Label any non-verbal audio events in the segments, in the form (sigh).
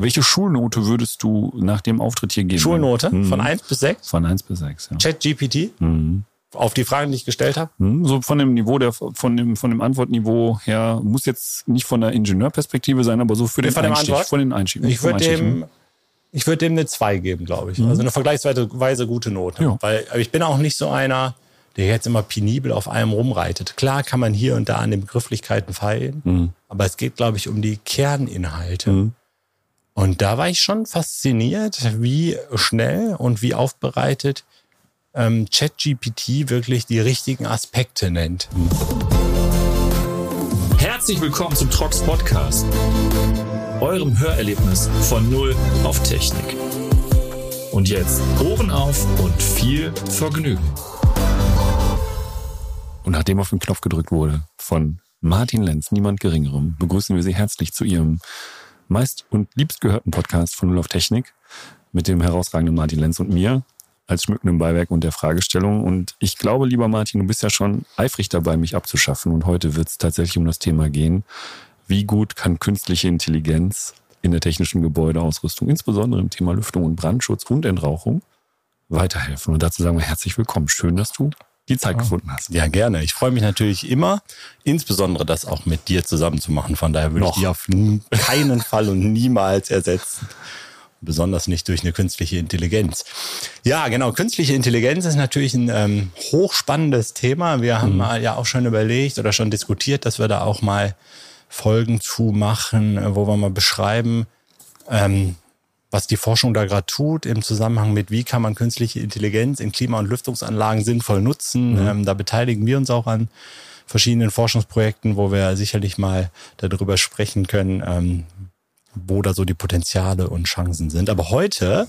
Welche Schulnote würdest du nach dem Auftritt hier geben? Schulnote mhm. von 1 bis 6? Von 1 bis 6, ja. ChatGPT? Mhm. Auf die Fragen, die ich gestellt habe? Mhm. So von dem Niveau, der, von dem, von dem Antwortniveau her, muss jetzt nicht von der Ingenieurperspektive sein, aber so für den von Einstieg. Von den Einstieg. Ich würde dem, ich würde dem eine 2 geben, glaube ich. Mhm. Also eine vergleichsweise gute Note. Ja. Weil ich bin auch nicht so einer, der jetzt immer penibel auf allem rumreitet. Klar kann man hier und da an den Begrifflichkeiten feilen, mhm. aber es geht, glaube ich, um die Kerninhalte. Mhm. Und da war ich schon fasziniert, wie schnell und wie aufbereitet ähm, ChatGPT wirklich die richtigen Aspekte nennt. Herzlich willkommen zum Trox Podcast, eurem Hörerlebnis von Null auf Technik. Und jetzt Ohren auf und viel Vergnügen. Und nachdem auf den Knopf gedrückt wurde von Martin Lenz, niemand Geringerem, begrüßen wir Sie herzlich zu Ihrem meist und liebst gehörten Podcast von Null auf Technik mit dem herausragenden Martin Lenz und mir als schmückendem Beiwerk und der Fragestellung. Und ich glaube, lieber Martin, du bist ja schon eifrig dabei, mich abzuschaffen. Und heute wird es tatsächlich um das Thema gehen, wie gut kann künstliche Intelligenz in der technischen Gebäudeausrüstung, insbesondere im Thema Lüftung und Brandschutz und Entrauchung, weiterhelfen. Und dazu sagen wir herzlich willkommen. Schön, dass du die Zeit ja. gefunden hast. Ja, gerne. Ich freue mich natürlich immer, insbesondere das auch mit dir zusammen zu machen. Von daher würde Noch. ich dich auf keinen Fall und niemals ersetzen. Besonders nicht durch eine künstliche Intelligenz. Ja, genau. Künstliche Intelligenz ist natürlich ein ähm, hochspannendes Thema. Wir haben mhm. ja auch schon überlegt oder schon diskutiert, dass wir da auch mal Folgen zu machen, äh, wo wir mal beschreiben, ähm, was die Forschung da gerade tut im Zusammenhang mit, wie kann man künstliche Intelligenz in Klima- und Lüftungsanlagen sinnvoll nutzen. Mhm. Ähm, da beteiligen wir uns auch an verschiedenen Forschungsprojekten, wo wir sicherlich mal darüber sprechen können, ähm, wo da so die Potenziale und Chancen sind. Aber heute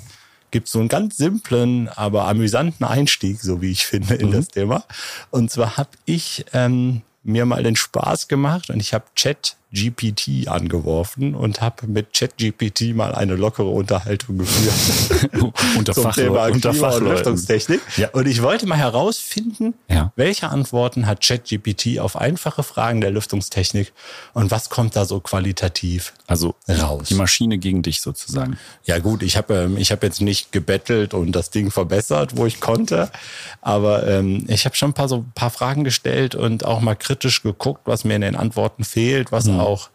gibt es so einen ganz simplen, aber amüsanten Einstieg, so wie ich finde, in mhm. das Thema. Und zwar habe ich ähm, mir mal den Spaß gemacht und ich habe Chat GPT angeworfen und habe mit ChatGPT mal eine lockere Unterhaltung geführt (laughs) unter (laughs) zum Fachleute, Thema unter Klima- und Lüftungstechnik. Ja. Und ich wollte mal herausfinden, ja. welche Antworten hat ChatGPT auf einfache Fragen der Lüftungstechnik und was kommt da so qualitativ also raus? Die Maschine gegen dich sozusagen. Ja gut, ich habe ähm, ich hab jetzt nicht gebettelt und das Ding verbessert, wo ich konnte, aber ähm, ich habe schon ein paar so ein paar Fragen gestellt und auch mal kritisch geguckt, was mir in den Antworten fehlt, was mhm mhm. auch,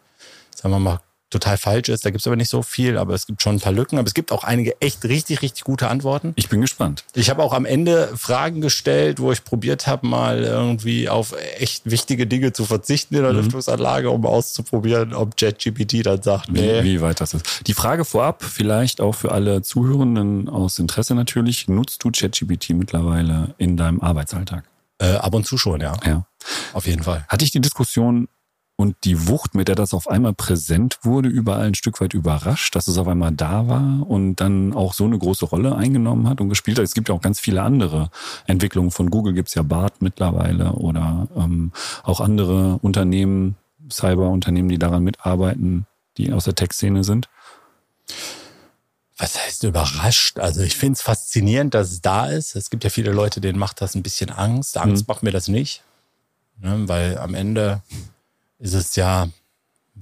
sagen wir mal, total falsch ist. Da gibt es aber nicht so viel, aber es gibt schon ein paar Lücken. Aber es gibt auch einige echt richtig, richtig gute Antworten. Ich bin gespannt. Ich habe auch am Ende Fragen gestellt, wo ich probiert habe, mal irgendwie auf echt wichtige Dinge zu verzichten in der mhm. Lüftungsanlage, um auszuprobieren, ob JetGPT dann sagt, nee. Wie, wie weit das ist. Die Frage vorab, vielleicht auch für alle Zuhörenden aus Interesse natürlich, nutzt du JetGPT mittlerweile in deinem Arbeitsalltag? Äh, ab und zu schon, ja. Ja. Auf jeden Fall. Hatte ich die Diskussion und die Wucht, mit der das auf einmal präsent wurde, überall ein Stück weit überrascht, dass es auf einmal da war und dann auch so eine große Rolle eingenommen hat und gespielt hat. Es gibt ja auch ganz viele andere Entwicklungen. Von Google gibt's ja BART mittlerweile oder ähm, auch andere Unternehmen, Cyberunternehmen, die daran mitarbeiten, die aus der Tech-Szene sind. Was heißt überrascht? Also ich finde es faszinierend, dass es da ist. Es gibt ja viele Leute, denen macht das ein bisschen Angst. Angst mhm. macht mir das nicht. Ne, weil am Ende ist es ja,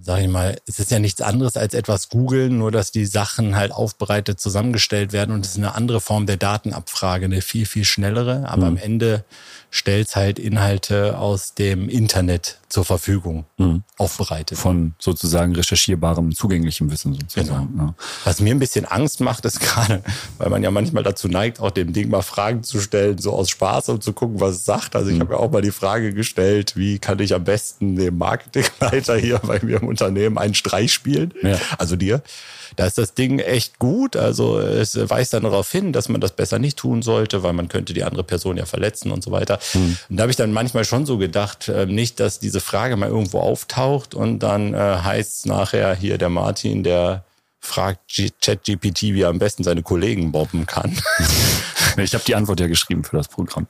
sag ich mal, es ist ja nichts anderes als etwas googeln, nur dass die Sachen halt aufbereitet zusammengestellt werden und es ist eine andere Form der Datenabfrage, eine viel, viel schnellere. Aber mhm. am Ende stellt halt Inhalte aus dem Internet zur Verfügung mhm. aufbereitet. Von sozusagen recherchierbarem, zugänglichem Wissen sozusagen. Genau. Ja. Was mir ein bisschen Angst macht, ist (laughs) gerade, weil man ja manchmal dazu neigt, auch dem Ding mal Fragen zu stellen, so aus Spaß, um zu gucken, was es sagt. Also ich mhm. habe ja auch mal die Frage gestellt, wie kann ich am besten dem Marketingleiter hier bei mir im Unternehmen einen Streich spielen? Ja. Also dir. Da ist das Ding echt gut. Also es weist dann darauf hin, dass man das besser nicht tun sollte, weil man könnte die andere Person ja verletzen und so weiter. Mhm. Und da habe ich dann manchmal schon so gedacht, äh, nicht, dass diese Frage mal irgendwo auftaucht und dann äh, heißt nachher hier der Martin, der fragt ChatGPT, wie er am besten seine Kollegen bobben kann. (laughs) (laughs) Ich habe die Antwort ja geschrieben für das Programm.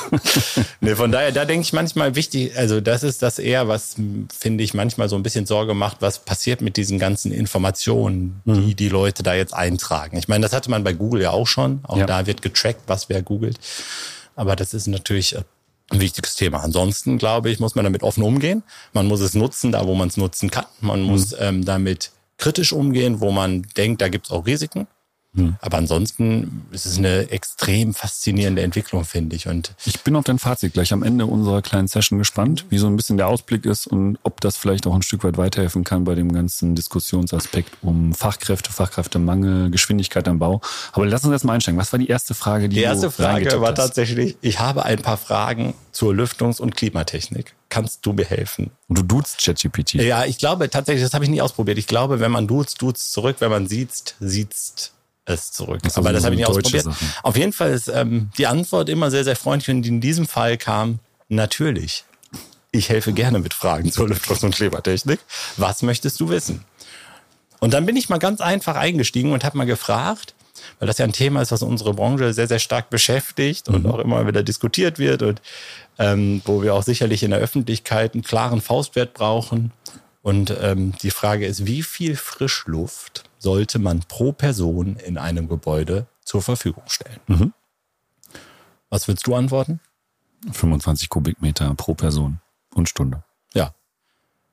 (laughs) nee, von daher, da denke ich manchmal wichtig, also das ist das eher, was finde ich manchmal so ein bisschen Sorge macht, was passiert mit diesen ganzen Informationen, die mhm. die Leute da jetzt eintragen. Ich meine, das hatte man bei Google ja auch schon. Auch ja. da wird getrackt, was wer googelt. Aber das ist natürlich äh, ein wichtiges Thema. Ansonsten, glaube ich, muss man damit offen umgehen. Man muss es nutzen, da wo man es nutzen kann. Man muss mhm. ähm, damit kritisch umgehen, wo man denkt, da gibt es auch Risiken. Hm. Aber ansonsten ist es eine extrem faszinierende Entwicklung, finde ich. Und ich bin auf dein Fazit gleich am Ende unserer kleinen Session gespannt, wie so ein bisschen der Ausblick ist und ob das vielleicht auch ein Stück weit weiterhelfen kann bei dem ganzen Diskussionsaspekt um Fachkräfte, Fachkräftemangel, Geschwindigkeit am Bau. Aber lass uns erstmal einsteigen. Was war die erste Frage, die, die erste Frage war tatsächlich, ich habe ein paar Fragen zur Lüftungs- und Klimatechnik. Kannst du mir helfen? Und du duzt ChatGPT. Ja, ich glaube tatsächlich, das habe ich nie ausprobiert. Ich glaube, wenn man duzt, duzt zurück. Wenn man sieht, sieht's es zurück. Das Aber das habe ich nicht ausprobiert. Sachen. Auf jeden Fall ist ähm, die Antwort immer sehr, sehr freundlich und in diesem Fall kam natürlich. Ich helfe gerne mit Fragen zur Lüftungs- und Klebertechnik. Was möchtest du wissen? Und dann bin ich mal ganz einfach eingestiegen und habe mal gefragt, weil das ja ein Thema ist, was unsere Branche sehr, sehr stark beschäftigt und mhm. auch immer wieder diskutiert wird und ähm, wo wir auch sicherlich in der Öffentlichkeit einen klaren Faustwert brauchen. Und ähm, die Frage ist, wie viel Frischluft sollte man pro Person in einem Gebäude zur Verfügung stellen? Mhm. Was willst du antworten? 25 Kubikmeter pro Person und Stunde. Ja.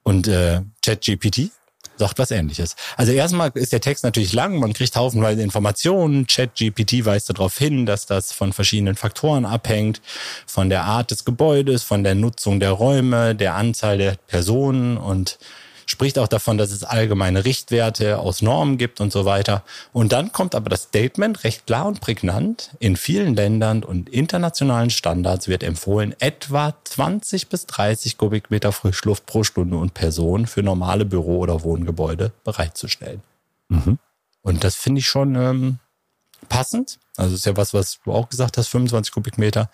Und äh, ChatGPT sagt was ähnliches. Also erstmal ist der Text natürlich lang, man kriegt haufenweise Informationen. ChatGPT weist darauf hin, dass das von verschiedenen Faktoren abhängt, von der Art des Gebäudes, von der Nutzung der Räume, der Anzahl der Personen und spricht auch davon, dass es allgemeine Richtwerte aus Normen gibt und so weiter. Und dann kommt aber das Statement recht klar und prägnant. In vielen Ländern und internationalen Standards wird empfohlen, etwa 20 bis 30 Kubikmeter Frischluft pro Stunde und Person für normale Büro- oder Wohngebäude bereitzustellen. Mhm. Und das finde ich schon ähm, passend. Also ist ja was, was du auch gesagt hast, 25 Kubikmeter.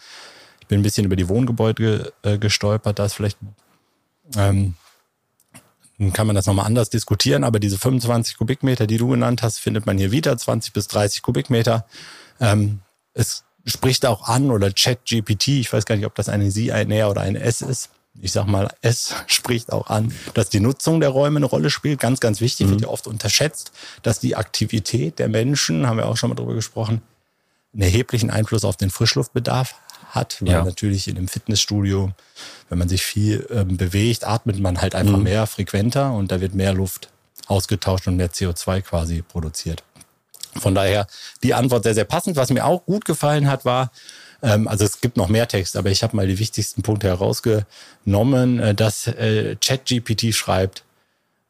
Ich bin ein bisschen über die Wohngebäude äh, gestolpert. Da ist vielleicht ähm, dann kann man das nochmal anders diskutieren, aber diese 25 Kubikmeter, die du genannt hast, findet man hier wieder, 20 bis 30 Kubikmeter. Ähm, es spricht auch an oder ChatGPT, ich weiß gar nicht, ob das eine Sie, ein Er oder ein S ist. Ich sag mal, es (laughs) spricht auch an, dass die Nutzung der Räume eine Rolle spielt. Ganz, ganz wichtig, mhm. wird ja oft unterschätzt, dass die Aktivität der Menschen, haben wir auch schon mal drüber gesprochen, einen erheblichen Einfluss auf den Frischluftbedarf hat, weil ja. natürlich in einem Fitnessstudio, wenn man sich viel ähm, bewegt, atmet man halt einfach mhm. mehr frequenter und da wird mehr Luft ausgetauscht und mehr CO2 quasi produziert. Von daher die Antwort sehr, sehr passend. Was mir auch gut gefallen hat, war, ähm, also es gibt noch mehr Text, aber ich habe mal die wichtigsten Punkte herausgenommen, äh, dass äh, ChatGPT schreibt,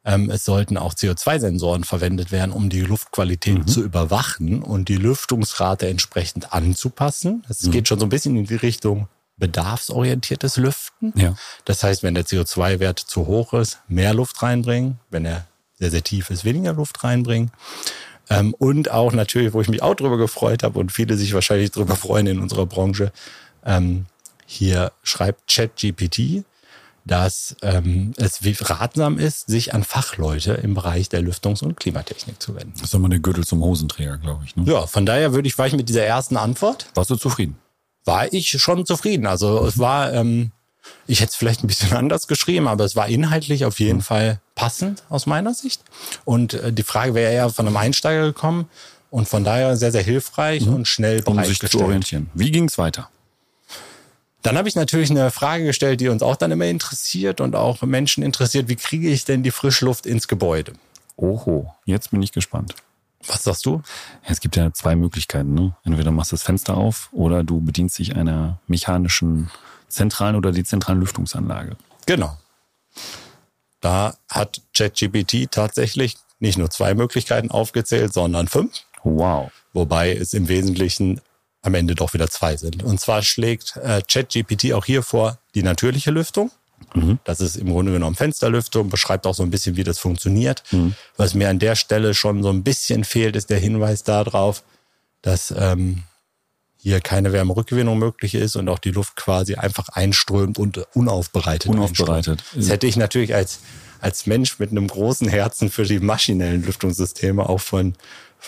ähm, es sollten auch CO2-Sensoren verwendet werden, um die Luftqualität mhm. zu überwachen und die Lüftungsrate entsprechend anzupassen. Es mhm. geht schon so ein bisschen in die Richtung bedarfsorientiertes Lüften. Ja. Das heißt, wenn der CO2-Wert zu hoch ist, mehr Luft reinbringen. Wenn er sehr, sehr tief ist, weniger Luft reinbringen. Ähm, und auch natürlich, wo ich mich auch drüber gefreut habe und viele sich wahrscheinlich drüber freuen in unserer Branche, ähm, hier schreibt ChatGPT, dass ähm, es ratsam ist, sich an Fachleute im Bereich der Lüftungs- und Klimatechnik zu wenden. Das ist immer der Gürtel zum Hosenträger, glaube ich. Ne? Ja, von daher würde ich, war ich mit dieser ersten Antwort. Warst du zufrieden? War ich schon zufrieden. Also mhm. es war, ähm, ich hätte es vielleicht ein bisschen (laughs) anders geschrieben, aber es war inhaltlich auf jeden mhm. Fall passend aus meiner Sicht. Und äh, die Frage wäre eher von einem Einsteiger gekommen und von daher sehr, sehr hilfreich mhm. und schnell um sich zu orientieren. Wie ging es weiter? Dann habe ich natürlich eine Frage gestellt, die uns auch dann immer interessiert und auch Menschen interessiert. Wie kriege ich denn die Frischluft ins Gebäude? Oho, jetzt bin ich gespannt. Was sagst du? Ja, es gibt ja zwei Möglichkeiten. Ne? Entweder machst du das Fenster auf oder du bedienst dich einer mechanischen zentralen oder dezentralen Lüftungsanlage. Genau. Da hat ChatGPT tatsächlich nicht nur zwei Möglichkeiten aufgezählt, sondern fünf. Wow. Wobei es im Wesentlichen am Ende doch wieder zwei sind. Und zwar schlägt äh, ChatGPT auch hier vor die natürliche Lüftung. Mhm. Das ist im Grunde genommen Fensterlüftung, beschreibt auch so ein bisschen, wie das funktioniert. Mhm. Was mir an der Stelle schon so ein bisschen fehlt, ist der Hinweis darauf, dass ähm, hier keine Wärmerückgewinnung möglich ist und auch die Luft quasi einfach einströmt und unaufbereitet. Unaufbereitet. Einströmt. Das hätte ich natürlich als, als Mensch mit einem großen Herzen für die maschinellen Lüftungssysteme auch von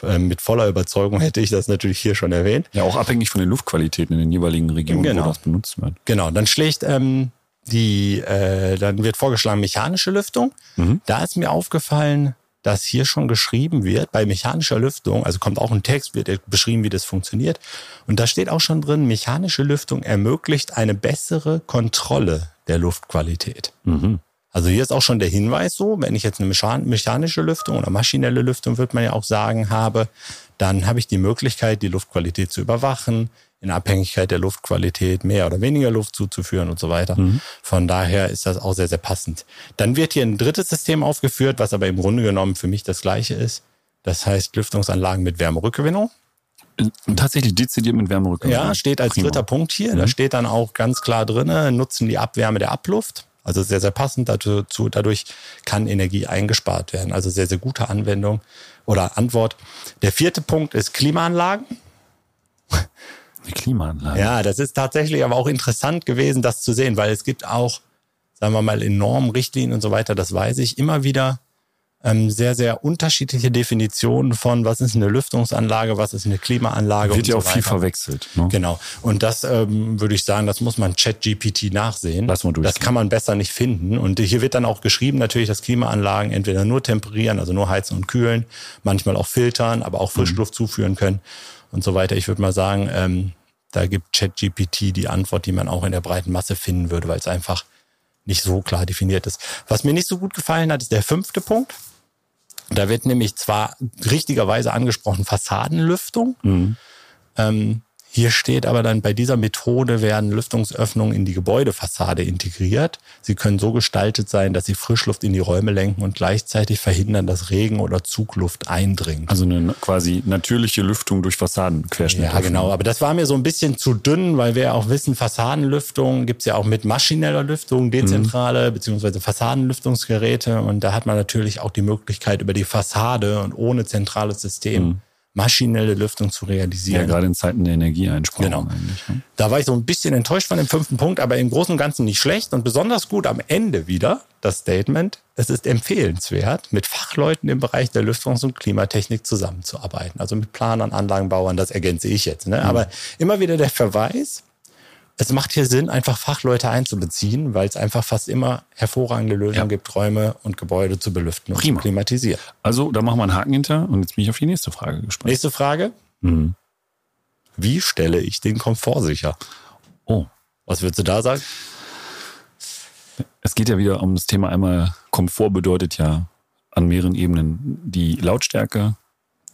mit voller Überzeugung hätte ich das natürlich hier schon erwähnt. Ja, auch abhängig von den Luftqualitäten in den jeweiligen Regionen, genau. wo das benutzt wird. Genau, dann schlägt ähm, die, äh, dann wird vorgeschlagen mechanische Lüftung. Mhm. Da ist mir aufgefallen, dass hier schon geschrieben wird, bei mechanischer Lüftung, also kommt auch ein Text, wird beschrieben, wie das funktioniert. Und da steht auch schon drin, mechanische Lüftung ermöglicht eine bessere Kontrolle der Luftqualität. Mhm. Also hier ist auch schon der Hinweis so, wenn ich jetzt eine mechanische Lüftung oder maschinelle Lüftung, wird man ja auch sagen, habe, dann habe ich die Möglichkeit, die Luftqualität zu überwachen, in Abhängigkeit der Luftqualität mehr oder weniger Luft zuzuführen und so weiter. Mhm. Von daher ist das auch sehr, sehr passend. Dann wird hier ein drittes System aufgeführt, was aber im Grunde genommen für mich das gleiche ist. Das heißt Lüftungsanlagen mit Wärmerückgewinnung. Tatsächlich dezidiert mit Wärmerückgewinnung. Ja, steht als Prima. dritter Punkt hier. Mhm. Da steht dann auch ganz klar drin, nutzen die Abwärme der Abluft. Also sehr, sehr passend dazu. Dadurch kann Energie eingespart werden. Also sehr, sehr gute Anwendung oder Antwort. Der vierte Punkt ist Klimaanlagen. Die Klimaanlagen. Ja, das ist tatsächlich aber auch interessant gewesen, das zu sehen, weil es gibt auch, sagen wir mal, in Normen, Richtlinien und so weiter, das weiß ich, immer wieder ähm, sehr, sehr unterschiedliche Definitionen von, was ist eine Lüftungsanlage, was ist eine Klimaanlage. Wird ja so auch viel verwechselt. Ne? Genau. Und das ähm, würde ich sagen, das muss man ChatGPT nachsehen. Lass mal durch. Das kann man besser nicht finden. Und hier wird dann auch geschrieben, natürlich, dass Klimaanlagen entweder nur temperieren, also nur heizen und kühlen, manchmal auch filtern, aber auch Frischluft mhm. zuführen können und so weiter. Ich würde mal sagen, ähm, da gibt ChatGPT die Antwort, die man auch in der breiten Masse finden würde, weil es einfach nicht so klar definiert ist. Was mir nicht so gut gefallen hat, ist der fünfte Punkt. Da wird nämlich zwar richtigerweise angesprochen Fassadenlüftung. Mhm. Ähm, hier steht aber dann, bei dieser Methode werden Lüftungsöffnungen in die Gebäudefassade integriert. Sie können so gestaltet sein, dass sie Frischluft in die Räume lenken und gleichzeitig verhindern, dass Regen oder Zugluft eindringt. Also eine quasi natürliche Lüftung durch Fassadenquerschnitt. Ja, genau. Aber das war mir so ein bisschen zu dünn, weil wir ja auch wissen, Fassadenlüftung gibt's ja auch mit maschineller Lüftung, dezentrale mhm. beziehungsweise Fassadenlüftungsgeräte. Und da hat man natürlich auch die Möglichkeit, über die Fassade und ohne zentrales System mhm maschinelle Lüftung zu realisieren. Ja, gerade in Zeiten der Energieeinsparung. Genau. Ne? Da war ich so ein bisschen enttäuscht von dem fünften Punkt, aber im Großen und Ganzen nicht schlecht und besonders gut am Ende wieder das Statement. Es ist empfehlenswert, mit Fachleuten im Bereich der Lüftungs- und Klimatechnik zusammenzuarbeiten. Also mit Planern, Anlagenbauern, das ergänze ich jetzt. Ne? Mhm. Aber immer wieder der Verweis, es macht hier Sinn, einfach Fachleute einzubeziehen, weil es einfach fast immer hervorragende Lösungen ja. gibt, Räume und Gebäude zu belüften und Prima. zu klimatisieren. Also, da machen wir einen Haken hinter und jetzt bin ich auf die nächste Frage gespannt. Nächste Frage. Mhm. Wie stelle ich den Komfort sicher? Oh. Was würdest du da sagen? Es geht ja wieder um das Thema einmal, Komfort bedeutet ja an mehreren Ebenen die Lautstärke,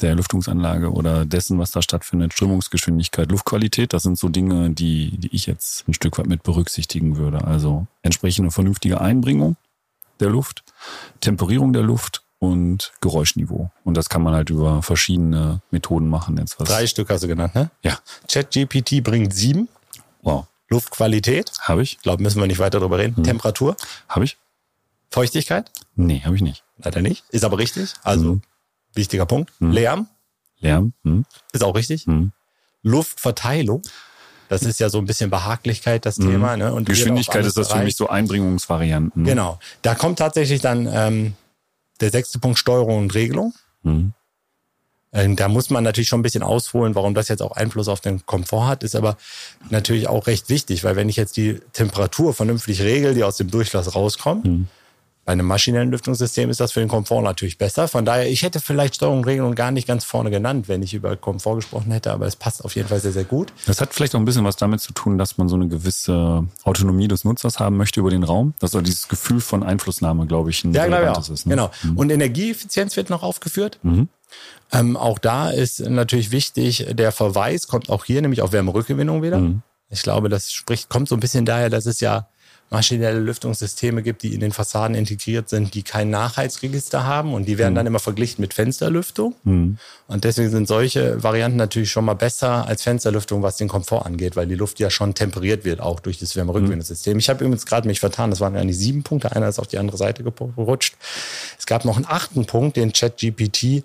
der Lüftungsanlage oder dessen, was da stattfindet, Strömungsgeschwindigkeit, Luftqualität, das sind so Dinge, die, die ich jetzt ein Stück weit mit berücksichtigen würde. Also entsprechende vernünftige Einbringung der Luft, Temperierung der Luft und Geräuschniveau. Und das kann man halt über verschiedene Methoden machen. Jetzt was. Drei Stück hast du genannt, ne? Ja. ChatGPT bringt sieben. Wow. Luftqualität. Habe ich. Ich glaube, müssen wir nicht weiter drüber reden. Hm. Temperatur. Habe ich. Feuchtigkeit? Nee, habe ich nicht. Leider nicht. Ist aber richtig. Also hm. Wichtiger Punkt. Hm. Lärm. Lärm. Hm. Ist auch richtig. Hm. Luftverteilung. Das ist ja so ein bisschen Behaglichkeit, das hm. Thema. Ne? Und Geschwindigkeit ist das für mich so Einbringungsvarianten. Genau. Da kommt tatsächlich dann ähm, der sechste Punkt Steuerung und Regelung. Mhm. Ähm, da muss man natürlich schon ein bisschen ausholen, warum das jetzt auch Einfluss auf den Komfort hat, ist aber natürlich auch recht wichtig, weil wenn ich jetzt die Temperatur vernünftig regel, die aus dem Durchlass rauskommt, mhm. Bei einem maschinellen Lüftungssystem ist das für den Komfort natürlich besser. Von daher, ich hätte vielleicht Steuerung und Regelung gar nicht ganz vorne genannt, wenn ich über Komfort gesprochen hätte, aber es passt auf jeden Fall sehr, sehr gut. Das hat vielleicht auch ein bisschen was damit zu tun, dass man so eine gewisse Autonomie des Nutzers haben möchte über den Raum. Dass auch dieses Gefühl von Einflussnahme, glaube ich, ein ja, relevantes ist. Ne? Genau. Mhm. Und Energieeffizienz wird noch aufgeführt. Mhm. Ähm, auch da ist natürlich wichtig, der Verweis kommt auch hier nämlich auf Wärmerückgewinnung wieder. Mhm. Ich glaube, das spricht, kommt so ein bisschen daher, dass es ja maschinelle Lüftungssysteme gibt, die in den Fassaden integriert sind, die kein Nachheitsregister haben und die werden mhm. dann immer verglichen mit Fensterlüftung. Mhm. Und deswegen sind solche Varianten natürlich schon mal besser als Fensterlüftung, was den Komfort angeht, weil die Luft ja schon temperiert wird, auch durch das Wärmerückwindesystem. Mhm. Ich habe übrigens gerade mich vertan, das waren eigentlich sieben Punkte, einer ist auf die andere Seite gerutscht. Es gab noch einen achten Punkt, den ChatGPT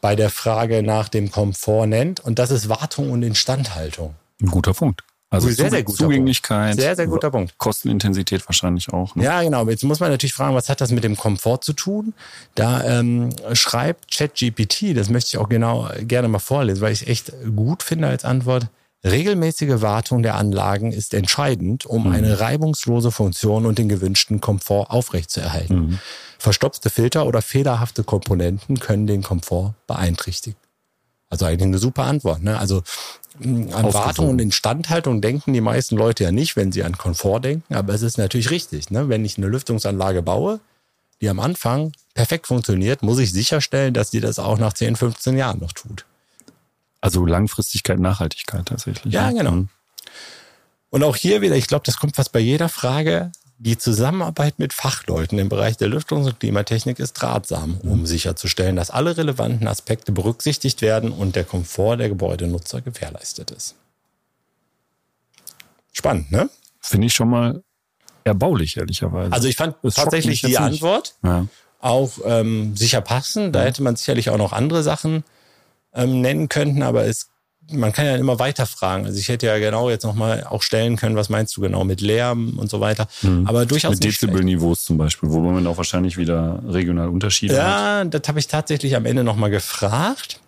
bei der Frage nach dem Komfort nennt, und das ist Wartung und Instandhaltung. Ein guter Punkt. Also sehr, sehr guter Zugänglichkeit. Sehr, sehr guter Punkt. Kostenintensität wahrscheinlich auch. Ne? Ja, genau. Jetzt muss man natürlich fragen, was hat das mit dem Komfort zu tun? Da ähm, schreibt ChatGPT, das möchte ich auch genau gerne mal vorlesen, weil ich es echt gut finde als Antwort. Regelmäßige Wartung der Anlagen ist entscheidend, um mhm. eine reibungslose Funktion und den gewünschten Komfort aufrechtzuerhalten. Mhm. Verstopfte Filter oder fehlerhafte Komponenten können den Komfort beeinträchtigen. Also eigentlich eine super Antwort. Ne? Also An Wartung und Instandhaltung denken die meisten Leute ja nicht, wenn sie an Komfort denken, aber es ist natürlich richtig. Ne? Wenn ich eine Lüftungsanlage baue, die am Anfang perfekt funktioniert, muss ich sicherstellen, dass die das auch nach 10, 15 Jahren noch tut. Also Langfristigkeit, Nachhaltigkeit tatsächlich. Ja, genau. Mhm. Und auch hier wieder, ich glaube, das kommt fast bei jeder Frage. Die Zusammenarbeit mit Fachleuten im Bereich der Lüftungs- und Klimatechnik ist ratsam, um mhm. sicherzustellen, dass alle relevanten Aspekte berücksichtigt werden und der Komfort der Gebäudenutzer gewährleistet ist. Spannend, ne? Finde ich schon mal erbaulich, ehrlicherweise. Also ich fand das tatsächlich die Antwort ja. auch ähm, sicher passend. Da hätte man sicherlich auch noch andere Sachen ähm, nennen können, aber es man kann ja immer weiter fragen. Also ich hätte ja genau jetzt nochmal auch stellen können, was meinst du genau mit Lärm und so weiter. Mhm. Aber durchaus. Mit Dezibelniveaus zum Beispiel, wo man auch wahrscheinlich wieder regional Unterschiede ja, hat. Ja, das habe ich tatsächlich am Ende nochmal gefragt.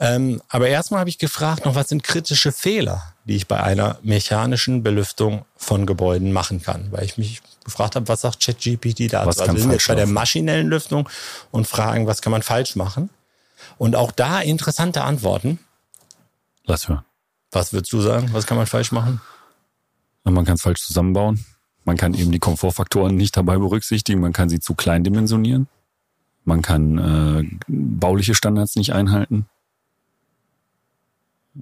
Ähm, aber erstmal habe ich gefragt noch, was sind kritische Fehler, die ich bei einer mechanischen Belüftung von Gebäuden machen kann? Weil ich mich gefragt habe, was sagt ChatGPT dazu? Was also wir sind jetzt bei der maschinellen Lüftung und fragen, was kann man falsch machen? Und auch da interessante Antworten. Lass hören. Was würdest du sagen? Was kann man falsch machen? Man kann es falsch zusammenbauen. Man kann eben die Komfortfaktoren nicht dabei berücksichtigen. Man kann sie zu klein dimensionieren. Man kann äh, bauliche Standards nicht einhalten.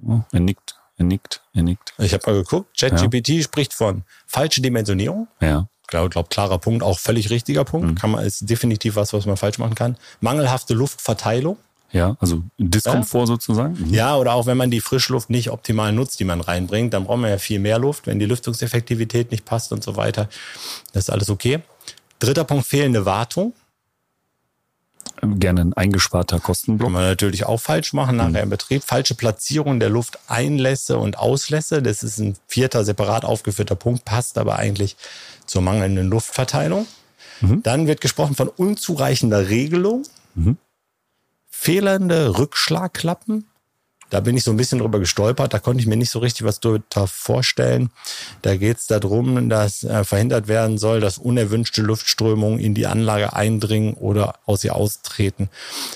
Oh, er nickt, er nickt, er nickt. Ich habe mal geguckt. ChatGPT ja. spricht von falsche Dimensionierung. Ja. Ich glaube, glaub, klarer Punkt, auch völlig richtiger Punkt. Mhm. Kann man, ist definitiv was, was man falsch machen kann. Mangelhafte Luftverteilung. Ja, also Diskomfort ja. sozusagen. Mhm. Ja, oder auch wenn man die Frischluft nicht optimal nutzt, die man reinbringt, dann braucht man ja viel mehr Luft, wenn die Lüftungseffektivität nicht passt und so weiter. Das ist alles okay. Dritter Punkt, fehlende Wartung. Gerne ein eingesparter Kostenblock. Kann man natürlich auch falsch machen nachher mhm. im Betrieb. Falsche Platzierung der Lufteinlässe und Auslässe. Das ist ein vierter separat aufgeführter Punkt, passt aber eigentlich zur mangelnden Luftverteilung. Mhm. Dann wird gesprochen von unzureichender Regelung. Mhm fehlende Rückschlagklappen. Da bin ich so ein bisschen drüber gestolpert. Da konnte ich mir nicht so richtig was darunter vorstellen. Da geht es darum, dass äh, verhindert werden soll, dass unerwünschte Luftströmungen in die Anlage eindringen oder aus ihr austreten.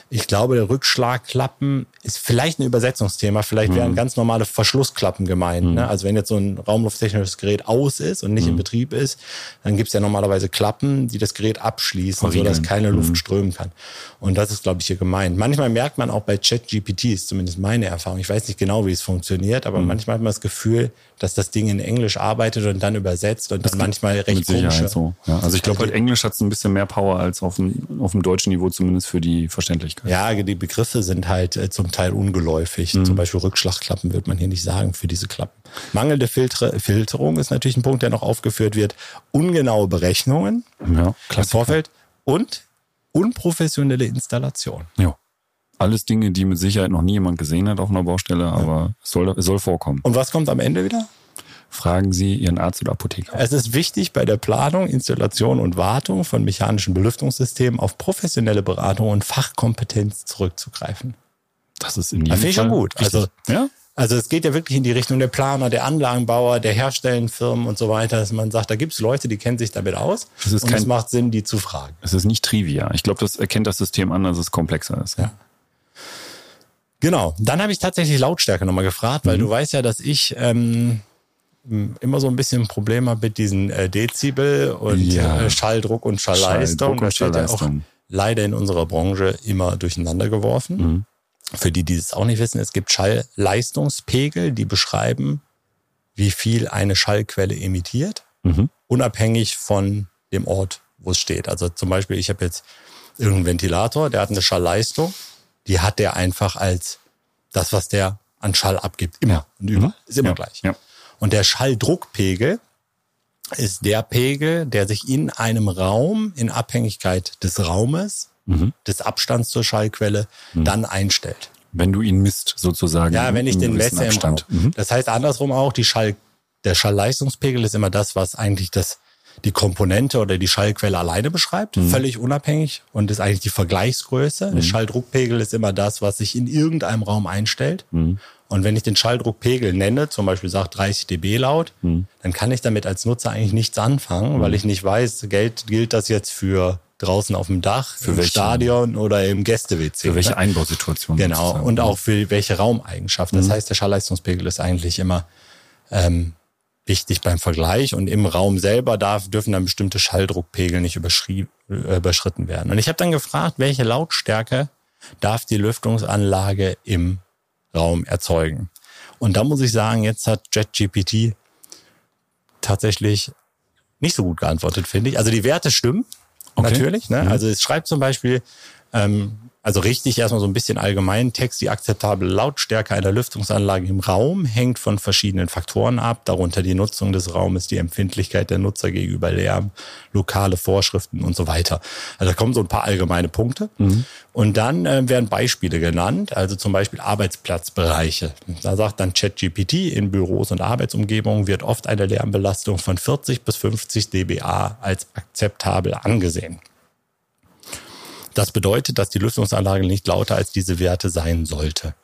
Ich glaube, der Rückschlagklappen ist vielleicht ein Übersetzungsthema. Vielleicht wären mhm. ganz normale Verschlussklappen gemeint. Mhm. Ne? Also wenn jetzt so ein raumlufttechnisches Gerät aus ist und nicht mhm. in Betrieb ist, dann gibt es ja normalerweise Klappen, die das Gerät abschließen, Verriegeln. sodass keine Luft mhm. strömen kann. Und das ist, glaube ich, hier gemeint. Manchmal merkt man auch bei ChatGPT, ist zumindest meine Erfahrung, Erfahrung. Ich weiß nicht genau, wie es funktioniert, aber mhm. manchmal hat man das Gefühl, dass das Ding in Englisch arbeitet und dann übersetzt und das dann manchmal recht komisch. So. Ja, also ich glaube, halt Englisch hat ein bisschen mehr Power als auf dem, auf dem deutschen Niveau, zumindest für die Verständlichkeit. Ja, die Begriffe sind halt äh, zum Teil ungeläufig. Mhm. Zum Beispiel Rückschlagklappen wird man hier nicht sagen für diese Klappen. Mangelnde Filter Filterung ist natürlich ein Punkt, der noch aufgeführt wird. Ungenaue Berechnungen ja, im Vorfeld und unprofessionelle Installation. Ja. Alles Dinge, die mit Sicherheit noch nie jemand gesehen hat auf einer Baustelle, aber es soll, es soll vorkommen. Und was kommt am Ende wieder? Fragen Sie Ihren Arzt oder Apotheker. Es ist wichtig, bei der Planung, Installation und Wartung von mechanischen Belüftungssystemen auf professionelle Beratung und Fachkompetenz zurückzugreifen. Das ist in jedem das Fall. ich schon gut. Also, ja? also es geht ja wirklich in die Richtung der Planer, der Anlagenbauer, der Herstellenfirmen und so weiter, dass man sagt, da gibt es Leute, die kennen sich damit aus. Es ist und kein, es macht Sinn, die zu fragen. Es ist nicht trivia. Ich glaube, das erkennt das System an, dass es komplexer ist. Ja. Genau. Dann habe ich tatsächlich Lautstärke nochmal gefragt, weil mhm. du weißt ja, dass ich ähm, immer so ein bisschen Probleme habe mit diesen äh, Dezibel und ja. äh, Schalldruck und Schallleistung. Schalldruck und Schallleistung. Ja auch leider in unserer Branche immer durcheinander geworfen. Mhm. Für die, die es auch nicht wissen, es gibt Schallleistungspegel, die beschreiben, wie viel eine Schallquelle emittiert, mhm. unabhängig von dem Ort, wo es steht. Also zum Beispiel, ich habe jetzt irgendeinen Ventilator, der hat eine Schallleistung die hat der einfach als das, was der an Schall abgibt. Immer ja. und überall. Mhm. Ist immer ja. gleich. Ja. Und der Schalldruckpegel ist der Pegel, der sich in einem Raum in Abhängigkeit des Raumes, mhm. des Abstands zur Schallquelle, mhm. dann einstellt. Wenn du ihn misst, sozusagen. Ja, wenn ich den messe im Raum. Mhm. Das heißt andersrum auch, die Schall, der Schallleistungspegel ist immer das, was eigentlich das die Komponente oder die Schallquelle alleine beschreibt, mhm. völlig unabhängig und ist eigentlich die Vergleichsgröße. Mhm. Der Schalldruckpegel ist immer das, was sich in irgendeinem Raum einstellt. Mhm. Und wenn ich den Schalldruckpegel nenne, zum Beispiel sagt 30 dB laut, mhm. dann kann ich damit als Nutzer eigentlich nichts anfangen, weil mhm. ich nicht weiß, gilt, gilt das jetzt für draußen auf dem Dach, für im welche, Stadion oder im Gäste-WC. Für welche ne? Einbausituation. Genau. Sozusagen. Und auch für welche Raumeigenschaften. Das mhm. heißt, der Schallleistungspegel ist eigentlich immer ähm, wichtig beim Vergleich und im Raum selber darf, dürfen dann bestimmte Schalldruckpegel nicht äh, überschritten werden. Und ich habe dann gefragt, welche Lautstärke darf die Lüftungsanlage im Raum erzeugen? Und da muss ich sagen, jetzt hat JetGPT tatsächlich nicht so gut geantwortet, finde ich. Also die Werte stimmen, okay. natürlich. Ne? Mhm. Also es schreibt zum Beispiel, ähm, also richtig erstmal so ein bisschen allgemein Text. Die akzeptable Lautstärke einer Lüftungsanlage im Raum hängt von verschiedenen Faktoren ab, darunter die Nutzung des Raumes, die Empfindlichkeit der Nutzer gegenüber Lärm, lokale Vorschriften und so weiter. Also da kommen so ein paar allgemeine Punkte. Mhm. Und dann äh, werden Beispiele genannt, also zum Beispiel Arbeitsplatzbereiche. Da sagt dann ChatGPT, in Büros und Arbeitsumgebungen wird oft eine Lärmbelastung von 40 bis 50 dBA als akzeptabel angesehen. Das bedeutet, dass die Lüftungsanlage nicht lauter als diese Werte sein sollte.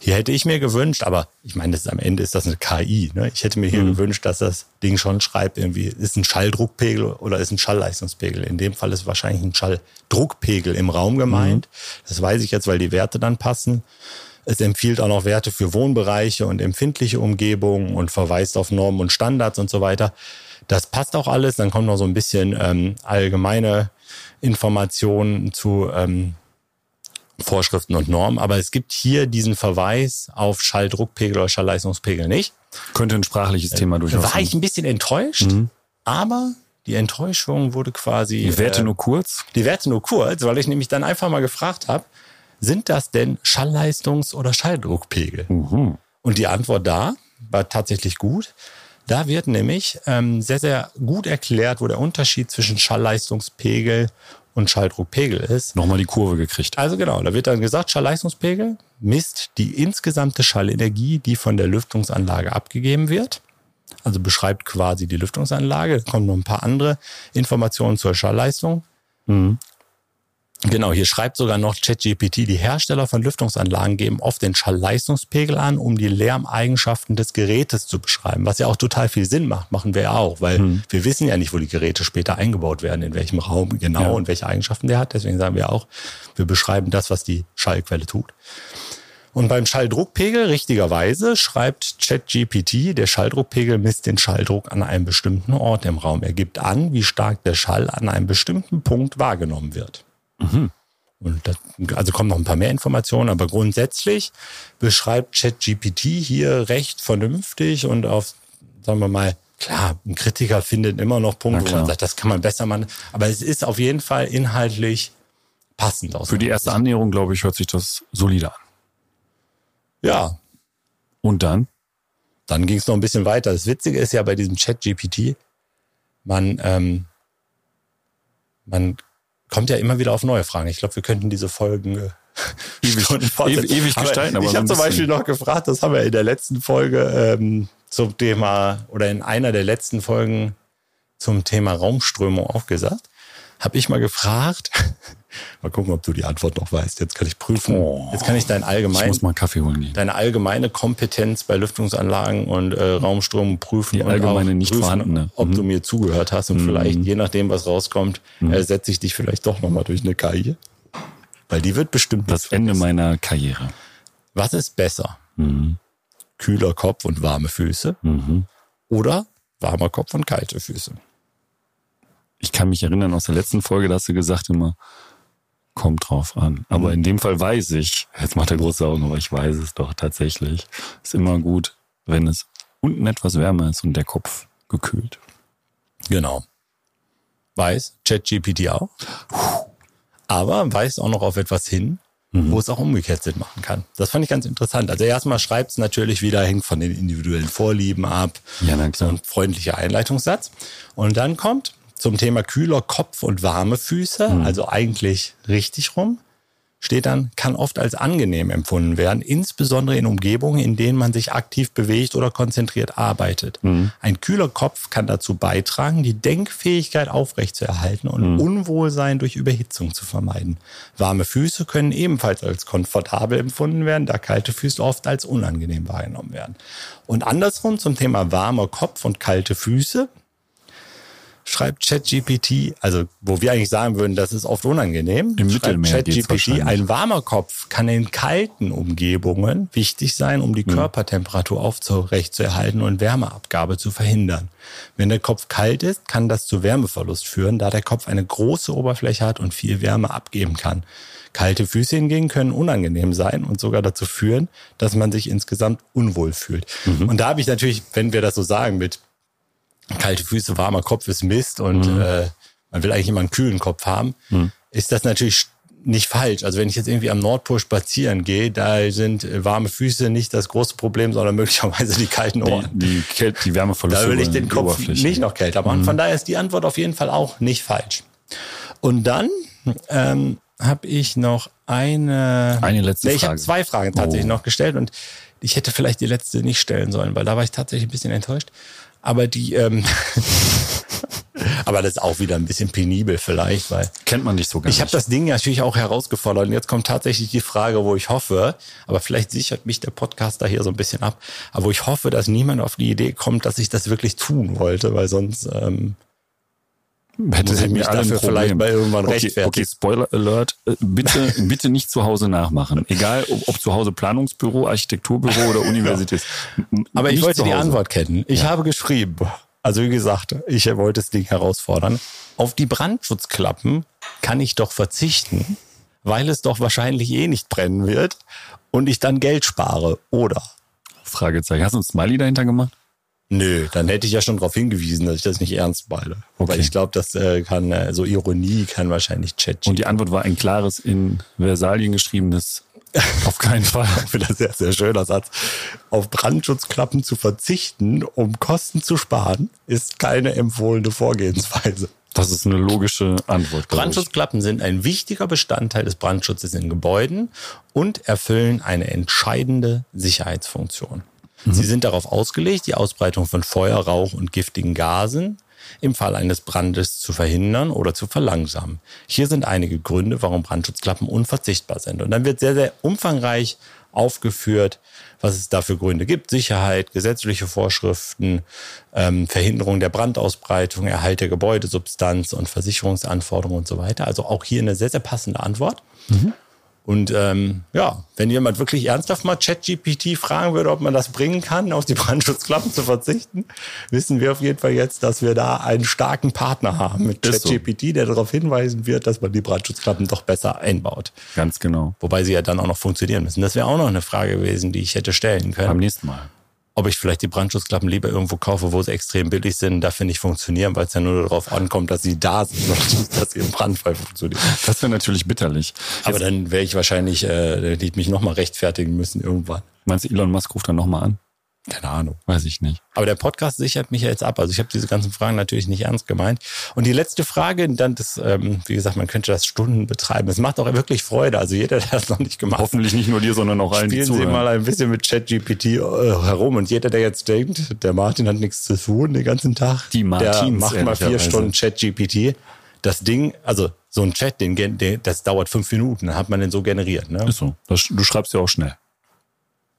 Hier hätte ich mir gewünscht, aber ich meine, das ist, am Ende ist das eine KI. Ne? Ich hätte mir hier mhm. gewünscht, dass das Ding schon schreibt, irgendwie ist ein Schalldruckpegel oder ist ein Schallleistungspegel. In dem Fall ist wahrscheinlich ein Schalldruckpegel im Raum gemeint. Mhm. Das weiß ich jetzt, weil die Werte dann passen. Es empfiehlt auch noch Werte für Wohnbereiche und empfindliche Umgebungen und verweist auf Normen und Standards und so weiter. Das passt auch alles. Dann kommt noch so ein bisschen ähm, allgemeine Informationen zu ähm, Vorschriften und Normen. Aber es gibt hier diesen Verweis auf Schalldruckpegel oder Schallleistungspegel nicht. Könnte ein sprachliches äh, Thema durchaus sein. War ich ein bisschen enttäuscht, mhm. aber die Enttäuschung wurde quasi. Die Werte äh, nur kurz? Die Werte nur kurz, weil ich nämlich dann einfach mal gefragt habe, sind das denn Schallleistungs- oder Schalldruckpegel? Mhm. Und die Antwort da war tatsächlich gut. Da wird nämlich ähm, sehr, sehr gut erklärt, wo der Unterschied zwischen Schallleistungspegel und Schalldruckpegel ist. Nochmal die Kurve gekriegt. Also genau, da wird dann gesagt, Schallleistungspegel misst die insgesamte Schallenergie, die von der Lüftungsanlage abgegeben wird. Also beschreibt quasi die Lüftungsanlage. Da kommen noch ein paar andere Informationen zur Schallleistung. Mhm. Genau, hier schreibt sogar noch ChatGPT, die Hersteller von Lüftungsanlagen geben oft den Schallleistungspegel an, um die Lärmeigenschaften des Gerätes zu beschreiben, was ja auch total viel Sinn macht, machen wir ja auch, weil hm. wir wissen ja nicht, wo die Geräte später eingebaut werden, in welchem Raum genau ja. und welche Eigenschaften der hat. Deswegen sagen wir auch, wir beschreiben das, was die Schallquelle tut. Und beim Schalldruckpegel, richtigerweise, schreibt ChatGPT, der Schalldruckpegel misst den Schalldruck an einem bestimmten Ort im Raum. Er gibt an, wie stark der Schall an einem bestimmten Punkt wahrgenommen wird. Mhm. Und das, also kommen noch ein paar mehr Informationen, aber grundsätzlich beschreibt ChatGPT hier recht vernünftig und auf, sagen wir mal, klar, ein Kritiker findet immer noch Punkte, wo man sagt, das kann man besser machen, aber es ist auf jeden Fall inhaltlich passend aus. Für die erste Annäherung, glaube ich, hört sich das solide an. Ja. Und dann? Dann ging es noch ein bisschen weiter. Das Witzige ist ja bei diesem ChatGPT, man, ähm, man kommt ja immer wieder auf neue Fragen. Ich glaube, wir könnten diese Folgen äh, (laughs) ewig, (laughs) ewig, ewig gestalten. Aber ich habe zum Beispiel noch gefragt, das haben wir in der letzten Folge ähm, zum Thema oder in einer der letzten Folgen zum Thema Raumströmung auch gesagt habe ich mal gefragt. Mal gucken, ob du die Antwort noch weißt. Jetzt kann ich prüfen. Oh, Jetzt kann ich dein allgemein, ich muss mal Kaffee holen gehen. deine allgemeine Kompetenz bei Lüftungsanlagen und äh, Raumstrom prüfen. Die allgemeine nicht prüfen, vorhandene. Ob mhm. du mir zugehört hast und mhm. vielleicht, je nachdem, was rauskommt, mhm. ersetze ich dich vielleicht doch nochmal durch eine KI. Weil die wird bestimmt. Das Ende meiner Karriere. Was ist besser? Mhm. Kühler Kopf und warme Füße? Mhm. Oder warmer Kopf und kalte Füße? ich kann mich erinnern aus der letzten Folge, da hast du gesagt immer, kommt drauf an. Aber mhm. in dem Fall weiß ich, jetzt macht er große Augen, aber ich weiß es doch tatsächlich. Ist immer gut, wenn es unten etwas wärmer ist und der Kopf gekühlt. Genau. Weiß ChatGPT auch. Aber weist auch noch auf etwas hin, mhm. wo es auch umgekehrt Sinn machen kann. Das fand ich ganz interessant. Also erstmal schreibt es natürlich wieder, hängt von den individuellen Vorlieben ab. Ja, na klar. So ein freundlicher Einleitungssatz. Und dann kommt, zum Thema kühler Kopf und warme Füße, mhm. also eigentlich richtig rum, steht dann, kann oft als angenehm empfunden werden, insbesondere in Umgebungen, in denen man sich aktiv bewegt oder konzentriert arbeitet. Mhm. Ein kühler Kopf kann dazu beitragen, die Denkfähigkeit aufrechtzuerhalten und mhm. Unwohlsein durch Überhitzung zu vermeiden. Warme Füße können ebenfalls als komfortabel empfunden werden, da kalte Füße oft als unangenehm wahrgenommen werden. Und andersrum zum Thema warmer Kopf und kalte Füße schreibt ChatGPT, also wo wir eigentlich sagen würden, das ist oft unangenehm. Im Mittelmeer ChatGPT, ein warmer Kopf kann in kalten Umgebungen wichtig sein, um die mhm. Körpertemperatur aufrechtzuerhalten und Wärmeabgabe zu verhindern. Wenn der Kopf kalt ist, kann das zu Wärmeverlust führen, da der Kopf eine große Oberfläche hat und viel Wärme abgeben kann. Kalte Füße hingegen können unangenehm sein und sogar dazu führen, dass man sich insgesamt unwohl fühlt. Mhm. Und da habe ich natürlich, wenn wir das so sagen, mit kalte Füße, warmer Kopf ist Mist und mhm. äh, man will eigentlich immer einen kühlen Kopf haben, mhm. ist das natürlich nicht falsch. Also wenn ich jetzt irgendwie am Nordpol spazieren gehe, da sind äh, warme Füße nicht das große Problem, sondern (laughs) möglicherweise die kalten Ohren. Die, die, die Wärmeverluste. Da will ich den Kopf nicht noch kälter machen. Mhm. Von daher ist die Antwort auf jeden Fall auch nicht falsch. Und dann ähm, habe ich noch eine. Eine letzte nee, Frage. Ich habe zwei Fragen tatsächlich oh. noch gestellt und ich hätte vielleicht die letzte nicht stellen sollen, weil da war ich tatsächlich ein bisschen enttäuscht. Aber die, ähm, (laughs) aber das ist auch wieder ein bisschen penibel vielleicht, weil kennt man nicht so gar Ich habe das Ding natürlich auch herausgefordert und jetzt kommt tatsächlich die Frage, wo ich hoffe, aber vielleicht sichert mich der Podcaster hier so ein bisschen ab, aber wo ich hoffe, dass niemand auf die Idee kommt, dass ich das wirklich tun wollte, weil sonst ähm, Hätte sie mich dafür vielleicht bei irgendwann okay, rechtfertigen. Okay, Spoiler Alert. Äh, bitte, (laughs) bitte nicht zu Hause nachmachen. Egal, ob, ob zu Hause Planungsbüro, Architekturbüro oder (laughs) Universität. Aber ich wollte die Antwort kennen. Ich ja. habe geschrieben, also wie gesagt, ich wollte das Ding herausfordern. Auf die Brandschutzklappen kann ich doch verzichten, weil es doch wahrscheinlich eh nicht brennen wird und ich dann Geld spare, oder? Fragezeichen. Hast du ein Smiley dahinter gemacht? Nö, dann hätte ich ja schon darauf hingewiesen, dass ich das nicht ernst meine. Okay. Weil ich glaube, das äh, kann, äh, so Ironie kann wahrscheinlich Chat. Und die Antwort war ein klares in Versalien geschriebenes auf keinen (laughs) Fall. Wieder sehr, sehr schöner Satz. Auf Brandschutzklappen zu verzichten, um Kosten zu sparen, ist keine empfohlene Vorgehensweise. Das ist eine logische Antwort. Brandschutzklappen sind ein wichtiger Bestandteil des Brandschutzes in Gebäuden und erfüllen eine entscheidende Sicherheitsfunktion. Mhm. Sie sind darauf ausgelegt, die Ausbreitung von Feuer, Rauch und giftigen Gasen im Fall eines Brandes zu verhindern oder zu verlangsamen. Hier sind einige Gründe, warum Brandschutzklappen unverzichtbar sind. Und dann wird sehr, sehr umfangreich aufgeführt, was es da für Gründe gibt. Sicherheit, gesetzliche Vorschriften, ähm, Verhinderung der Brandausbreitung, Erhalt der Gebäudesubstanz und Versicherungsanforderungen und so weiter. Also auch hier eine sehr, sehr passende Antwort. Mhm. Und ähm, ja, wenn jemand wirklich ernsthaft mal ChatGPT fragen würde, ob man das bringen kann, auf die Brandschutzklappen zu verzichten, wissen wir auf jeden Fall jetzt, dass wir da einen starken Partner haben mit ChatGPT, so. der darauf hinweisen wird, dass man die Brandschutzklappen doch besser einbaut. Ganz genau. Wobei sie ja dann auch noch funktionieren müssen. Das wäre auch noch eine Frage gewesen, die ich hätte stellen können. Beim nächsten Mal ob ich vielleicht die Brandschutzklappen lieber irgendwo kaufe, wo sie extrem billig sind, dafür nicht funktionieren, weil es ja nur darauf ankommt, dass sie da sind und (laughs) dass sie im Brandfall funktionieren. Das wäre natürlich bitterlich. Aber Jetzt, dann wäre ich wahrscheinlich, äh, hätte ich mich nochmal rechtfertigen müssen irgendwann. Meinst du, Elon Musk ruft dann nochmal an? Keine Ahnung. Weiß ich nicht. Aber der Podcast sichert mich ja jetzt ab. Also ich habe diese ganzen Fragen natürlich nicht ernst gemeint. Und die letzte Frage, dann das, ähm, wie gesagt, man könnte das Stunden betreiben. Es macht auch wirklich Freude. Also jeder, der das noch nicht gemacht hat. Hoffentlich nicht nur dir, sondern auch allen, Spielen Sie mal ein bisschen mit ChatGPT äh, herum. Und jeder, der jetzt denkt, der Martin hat nichts zu tun den ganzen Tag. Die Martins, der macht mal vier Stunden ChatGPT. Das Ding, also so ein Chat, den, den, das dauert fünf Minuten. Dann hat man den so generiert. Ne? Ist so. Das, du schreibst ja auch schnell.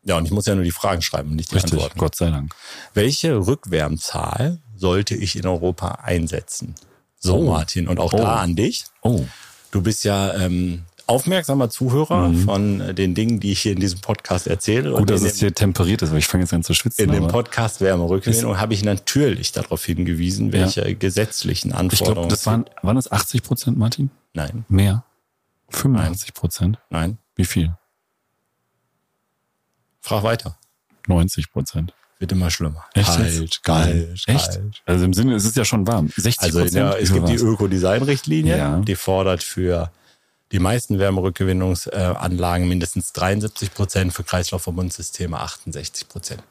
Ja, und ich muss ja nur die Fragen schreiben und nicht die Richtig, Antworten. Gott sei Dank. Welche Rückwärmzahl sollte ich in Europa einsetzen? So, oh. Martin, und auch oh. da an dich. Oh. Du bist ja ähm, aufmerksamer Zuhörer mhm. von den Dingen, die ich hier in diesem Podcast erzähle. Gut, dass es hier temperiert ist, weil ich fange jetzt an zu schwitzen. In dem Podcast Wärmerückgewinnung habe ich natürlich darauf hingewiesen, welche ja. gesetzlichen Anforderungen. Ich glaube, das waren, waren das 80 Prozent, Martin? Nein. Mehr? 85 Prozent? Nein. Wie viel? Frag weiter. 90 Prozent. Wird immer schlimmer. Echt? Kalt, kalt, Echt? kalt. Also im Sinne, es ist ja schon warm. 60 Also der, es gibt die Ökodesign-Richtlinie, ja. die fordert für die meisten Wärmerückgewinnungsanlagen mindestens 73 Prozent, für Kreislaufverbundsysteme 68 Prozent.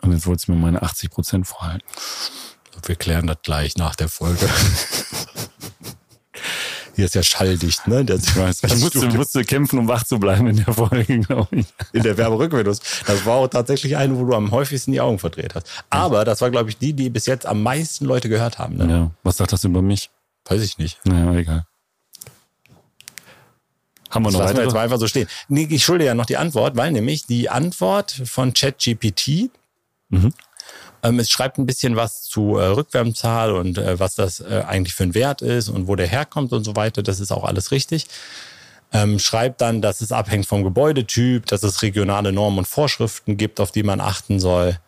Und jetzt wolltest du mir meine 80 Prozent vorhalten. Wir klären das gleich nach der Folge. (laughs) Hier ist ja schalldicht, ne? Das, ich weiß, ich (laughs) musste, musste kämpfen, um wach zu bleiben in der Folge, glaube ich. In der Werberückwendung. Das war auch tatsächlich eine, wo du am häufigsten die Augen verdreht hast. Aber das war, glaube ich, die, die bis jetzt am meisten Leute gehört haben. Ne? Ja. Was sagt das über mich? Weiß ich nicht. Naja, egal. Haben wir noch das lassen wir jetzt mal einfach so stehen. Nee, ich schulde ja noch die Antwort, weil nämlich die Antwort von ChatGPT mhm. Ähm, es schreibt ein bisschen was zu äh, Rückwärmzahl und äh, was das äh, eigentlich für ein Wert ist und wo der herkommt und so weiter. Das ist auch alles richtig. Ähm, schreibt dann, dass es abhängt vom Gebäudetyp, dass es regionale Normen und Vorschriften gibt, auf die man achten soll.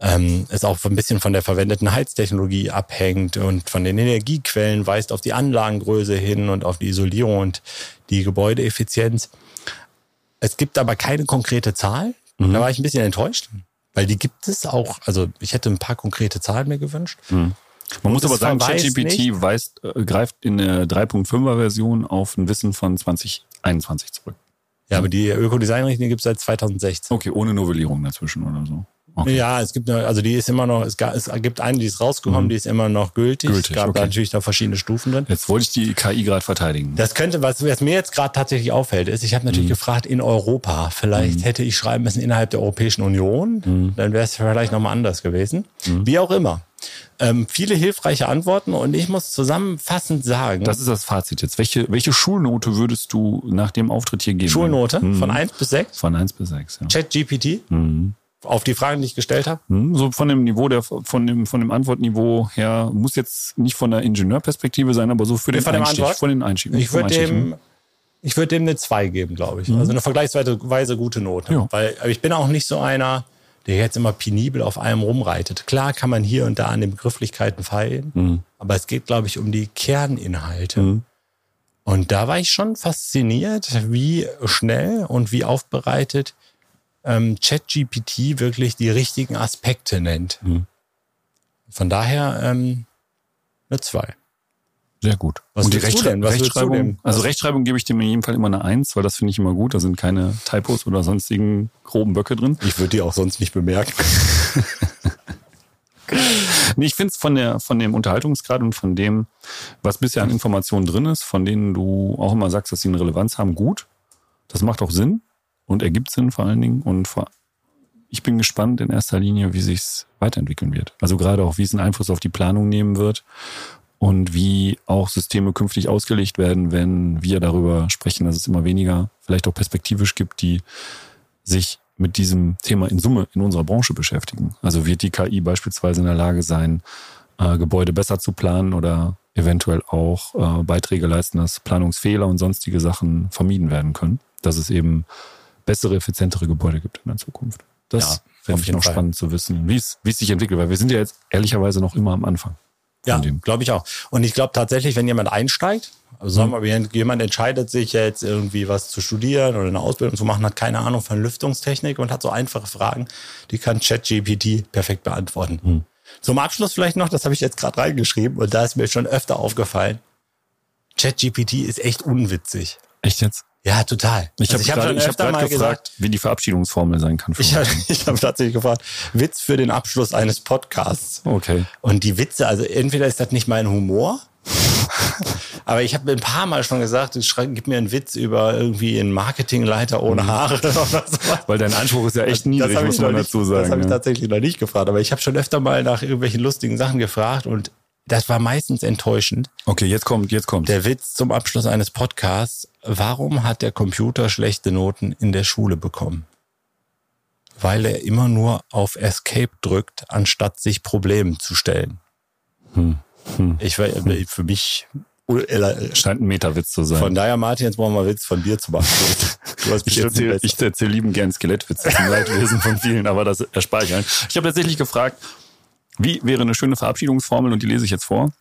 Ähm, es auch ein bisschen von der verwendeten Heiztechnologie abhängt und von den Energiequellen weist auf die Anlagengröße hin und auf die Isolierung und die Gebäudeeffizienz. Es gibt aber keine konkrete Zahl. Mhm. Da war ich ein bisschen enttäuscht, weil die gibt es auch. Also ich hätte ein paar konkrete Zahlen mir gewünscht. Mhm. Man muss aber sagen, ChatGPT äh, greift in der 3.5er Version auf ein Wissen von 2021 zurück. Ja, aber die Ökodesign-Richtlinie gibt es seit 2016. Okay, ohne Novellierung dazwischen oder so. Okay. Ja, es gibt eine, also die ist immer noch, es, gab, es gibt eine, die ist rausgekommen, mhm. die ist immer noch gültig. gültig es gab okay. natürlich da verschiedene Stufen drin. Jetzt wollte ich die KI gerade verteidigen. Das könnte, was, was mir jetzt gerade tatsächlich auffällt, ist, ich habe natürlich mhm. gefragt, in Europa, vielleicht mhm. hätte ich schreiben müssen innerhalb der Europäischen Union, mhm. dann wäre es vielleicht nochmal anders gewesen. Mhm. Wie auch immer. Ähm, viele hilfreiche Antworten und ich muss zusammenfassend sagen. Das ist das Fazit jetzt. Welche, welche Schulnote würdest du nach dem Auftritt hier geben? Schulnote mhm. von 1 bis 6? Von 1 bis 6, ja. ChatGPT? Mhm auf die Fragen, die ich gestellt habe? Hm, so von dem Niveau der, von dem, von dem Antwortniveau her muss jetzt nicht von der Ingenieurperspektive sein, aber so für den von Einstieg, von den Einstieg. Ich würde dem, ich würde dem eine 2 geben, glaube ich. Mhm. Also eine vergleichsweise gute Note. Ja. Weil ich bin auch nicht so einer, der jetzt immer penibel auf allem rumreitet. Klar kann man hier und da an den Begrifflichkeiten feilen, mhm. aber es geht, glaube ich, um die Kerninhalte. Mhm. Und da war ich schon fasziniert, wie schnell und wie aufbereitet ähm, ChatGPT wirklich die richtigen Aspekte nennt. Mhm. Von daher ähm, eine 2. Sehr gut. Was und die Rechtschre Rechtschreibung, also Rechtschreibung gebe ich dem in jedem Fall immer eine Eins, weil das finde ich immer gut. Da sind keine Typos oder sonstigen groben Böcke drin. Ich würde die auch sonst nicht bemerken. (laughs) nee, ich finde es von, der, von dem Unterhaltungsgrad und von dem, was bisher an Informationen drin ist, von denen du auch immer sagst, dass sie eine Relevanz haben, gut. Das macht auch Sinn und ergibt Sinn vor allen Dingen. Und vor, ich bin gespannt in erster Linie, wie sich's weiterentwickeln wird. Also gerade auch, wie es einen Einfluss auf die Planung nehmen wird und wie auch Systeme künftig ausgelegt werden, wenn wir darüber sprechen, dass es immer weniger, vielleicht auch perspektivisch gibt, die sich mit diesem Thema in Summe in unserer Branche beschäftigen. Also wird die KI beispielsweise in der Lage sein, äh, Gebäude besser zu planen oder eventuell auch äh, Beiträge leisten, dass Planungsfehler und sonstige Sachen vermieden werden können. Dass es eben bessere, effizientere Gebäude gibt in der Zukunft. Das ja, fände ich noch Fall. spannend zu wissen, wie es, sich entwickelt, weil wir sind ja jetzt ehrlicherweise noch immer am Anfang. Ja, glaube ich auch. Und ich glaube tatsächlich, wenn jemand einsteigt, also sagen wir mal, jemand entscheidet sich jetzt irgendwie was zu studieren oder eine Ausbildung zu machen, hat keine Ahnung von Lüftungstechnik und hat so einfache Fragen, die kann ChatGPT perfekt beantworten. Hm. Zum Abschluss vielleicht noch, das habe ich jetzt gerade reingeschrieben und da ist mir schon öfter aufgefallen, ChatGPT ist echt unwitzig. Echt jetzt? Ja, total. Ich also habe hab gerade hab gefragt, gesagt, wie die Verabschiedungsformel sein kann. ich habe (laughs) hab tatsächlich gefragt, Witz für den Abschluss eines Podcasts. Okay. Und die Witze, also entweder ist das nicht mein Humor, (laughs) aber ich habe ein paar Mal schon gesagt, gib mir einen Witz über irgendwie einen Marketingleiter ohne mhm. Haare oder so. Weil dein Anspruch ist ja echt niedrig, muss man dazu sagen. Das habe ich tatsächlich noch nicht gefragt, aber ich habe schon öfter mal nach irgendwelchen lustigen Sachen gefragt und das war meistens enttäuschend. Okay, jetzt kommt, jetzt kommt. Der Witz zum Abschluss eines Podcasts. Warum hat der Computer schlechte Noten in der Schule bekommen? Weil er immer nur auf Escape drückt, anstatt sich Problemen zu stellen. Hm. Hm. Ich war, für mich scheint ein Meterwitz zu sein. Von daher, Martin, jetzt brauchen wir Witz von dir zu machen. (laughs) Du hast ich erzähle erzähl lieben gern Skelettwitze zum Leidwesen von vielen, aber das erspare ich allen. Ich habe tatsächlich gefragt, wie wäre eine schöne Verabschiedungsformel und die lese ich jetzt vor.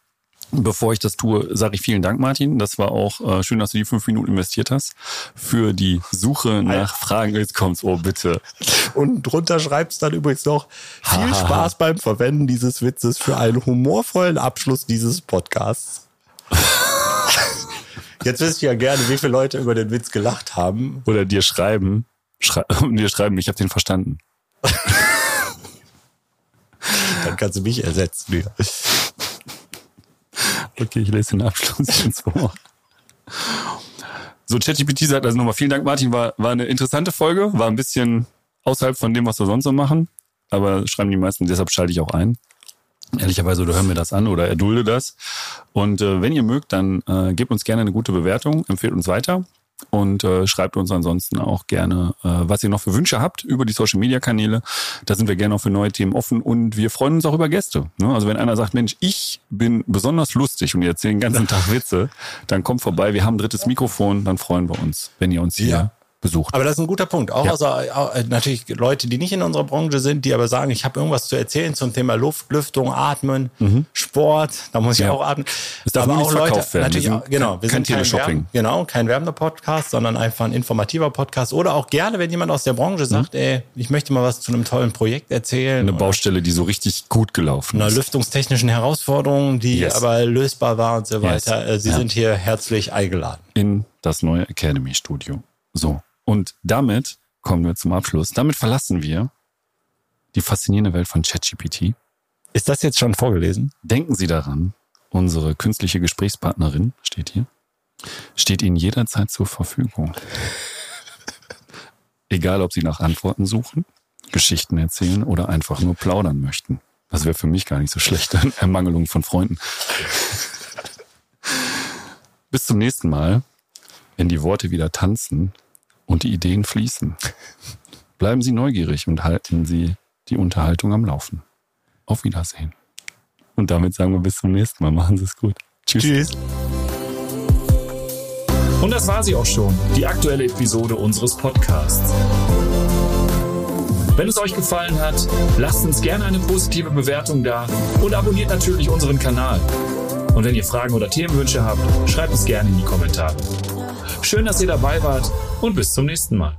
Bevor ich das tue, sage ich vielen Dank, Martin. Das war auch äh, schön, dass du die fünf Minuten investiert hast für die Suche nach Fragen. Jetzt kommt's, oh bitte. Und drunter schreibst dann übrigens noch viel Spaß beim Verwenden dieses Witzes für einen humorvollen Abschluss dieses Podcasts. (laughs) Jetzt wüsste ich ja gerne, wie viele Leute über den Witz gelacht haben. Oder dir schreiben, schrei (laughs) dir schreiben, ich habe den verstanden. (laughs) Dann kannst du mich ersetzen. Ja. Okay, ich lese den Abschluss ins vor. So, ChatGPT sagt also nochmal vielen Dank, Martin. War, war eine interessante Folge, war ein bisschen außerhalb von dem, was wir sonst so machen. Aber schreiben die meisten, deshalb schalte ich auch ein. Ehrlicherweise, oder hören mir das an oder erdulde das. Und äh, wenn ihr mögt, dann äh, gebt uns gerne eine gute Bewertung, empfehlt uns weiter. Und äh, schreibt uns ansonsten auch gerne, äh, was ihr noch für Wünsche habt über die Social Media Kanäle. Da sind wir gerne auch für neue Themen offen und wir freuen uns auch über Gäste. Ne? Also wenn einer sagt, Mensch, ich bin besonders lustig und ihr erzählt den ganzen (laughs) Tag Witze, dann kommt vorbei. Wir haben ein drittes Mikrofon, dann freuen wir uns, wenn ihr uns hier ja besucht. Aber das ist ein guter Punkt. Auch, ja. also, auch äh, natürlich Leute, die nicht in unserer Branche sind, die aber sagen, ich habe irgendwas zu erzählen zum Thema Luft, Lüftung, Atmen, mhm. Sport. Da muss ich ja. auch atmen. Es darf aber auch Leute, werden. natürlich auch, genau, wir kein sind kein Shopping. genau, kein werbender Podcast, sondern einfach ein informativer Podcast. Oder auch gerne, wenn jemand aus der Branche mhm. sagt, mhm. ey, ich möchte mal was zu einem tollen Projekt erzählen. Eine Baustelle, die so richtig gut gelaufen ist. Eine lüftungstechnischen Herausforderung, die yes. aber lösbar war und so weiter. Yes. Äh, Sie ja. sind hier herzlich eingeladen. In das neue Academy Studio. So. Und damit kommen wir zum Abschluss. Damit verlassen wir die faszinierende Welt von ChatGPT. Ist das jetzt schon vorgelesen? Denken Sie daran, unsere künstliche Gesprächspartnerin steht hier, steht Ihnen jederzeit zur Verfügung. (laughs) Egal, ob Sie nach Antworten suchen, Geschichten erzählen oder einfach nur plaudern möchten. Das wäre für mich gar nicht so schlecht. Ermangelung von Freunden. (laughs) Bis zum nächsten Mal, wenn die Worte wieder tanzen und die Ideen fließen. Bleiben Sie neugierig und halten Sie die Unterhaltung am Laufen. Auf Wiedersehen. Und damit sagen wir bis zum nächsten Mal. Machen Sie es gut. Tschüss. Tschüss. Und das war sie auch schon, die aktuelle Episode unseres Podcasts. Wenn es euch gefallen hat, lasst uns gerne eine positive Bewertung da und abonniert natürlich unseren Kanal. Und wenn ihr Fragen oder Themenwünsche habt, schreibt es gerne in die Kommentare. Schön, dass ihr dabei wart und bis zum nächsten Mal.